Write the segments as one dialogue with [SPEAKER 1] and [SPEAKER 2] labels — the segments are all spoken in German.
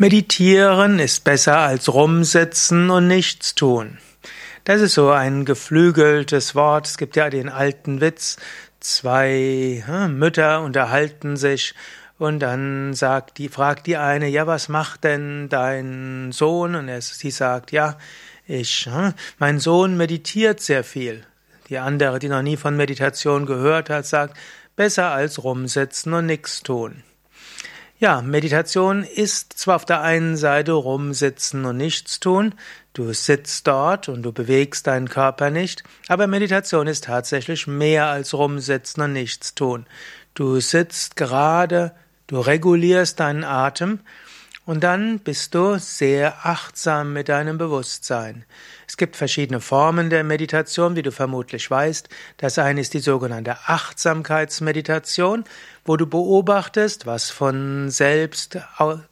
[SPEAKER 1] Meditieren ist besser als rumsitzen und nichts tun. Das ist so ein geflügeltes Wort. Es gibt ja den alten Witz, zwei hm, Mütter unterhalten sich und dann sagt die, fragt die eine, ja, was macht denn dein Sohn? Und er, sie sagt, ja, ich, hm, mein Sohn meditiert sehr viel. Die andere, die noch nie von Meditation gehört hat, sagt, besser als rumsitzen und nichts tun. Ja, Meditation ist zwar auf der einen Seite rumsitzen und nichts tun, du sitzt dort und du bewegst deinen Körper nicht, aber Meditation ist tatsächlich mehr als rumsitzen und nichts tun. Du sitzt gerade, du regulierst deinen Atem und dann bist du sehr achtsam mit deinem Bewusstsein. Es gibt verschiedene Formen der Meditation, wie du vermutlich weißt. Das eine ist die sogenannte Achtsamkeitsmeditation, wo du beobachtest, was von selbst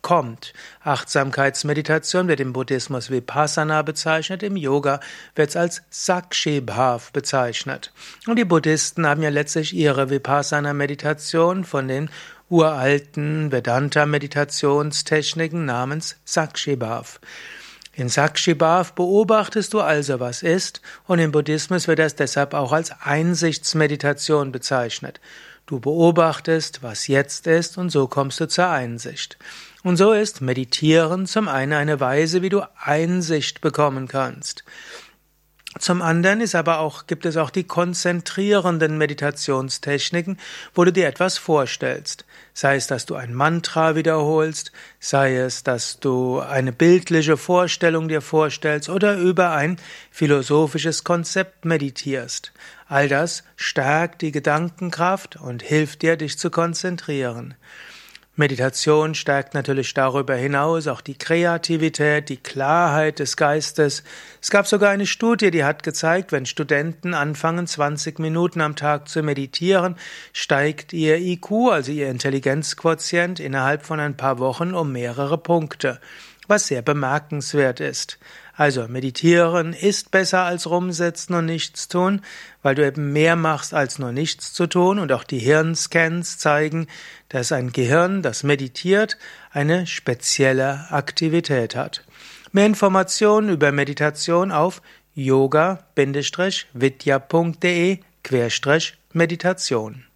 [SPEAKER 1] kommt. Achtsamkeitsmeditation wird im Buddhismus Vipassana bezeichnet, im Yoga wird es als Sakshi Bhav bezeichnet. Und die Buddhisten haben ja letztlich ihre Vipassana-Meditation von den uralten Vedanta-Meditationstechniken namens Sakshibhav. In Sakshibhav beobachtest du also, was ist, und im Buddhismus wird das deshalb auch als Einsichtsmeditation bezeichnet. Du beobachtest, was jetzt ist, und so kommst du zur Einsicht. Und so ist Meditieren zum einen eine Weise, wie du Einsicht bekommen kannst. Zum anderen ist aber auch, gibt es auch die konzentrierenden Meditationstechniken, wo du dir etwas vorstellst. Sei es, dass du ein Mantra wiederholst, sei es, dass du eine bildliche Vorstellung dir vorstellst oder über ein philosophisches Konzept meditierst. All das stärkt die Gedankenkraft und hilft dir, dich zu konzentrieren. Meditation stärkt natürlich darüber hinaus auch die Kreativität, die Klarheit des Geistes. Es gab sogar eine Studie, die hat gezeigt, wenn Studenten anfangen, 20 Minuten am Tag zu meditieren, steigt ihr IQ, also ihr Intelligenzquotient, innerhalb von ein paar Wochen um mehrere Punkte, was sehr bemerkenswert ist. Also meditieren ist besser als rumsetzen und nichts tun, weil du eben mehr machst als nur nichts zu tun und auch die Hirnscans zeigen, dass ein Gehirn, das meditiert, eine spezielle Aktivität hat. Mehr Informationen über Meditation auf yoga-vidya.de Meditation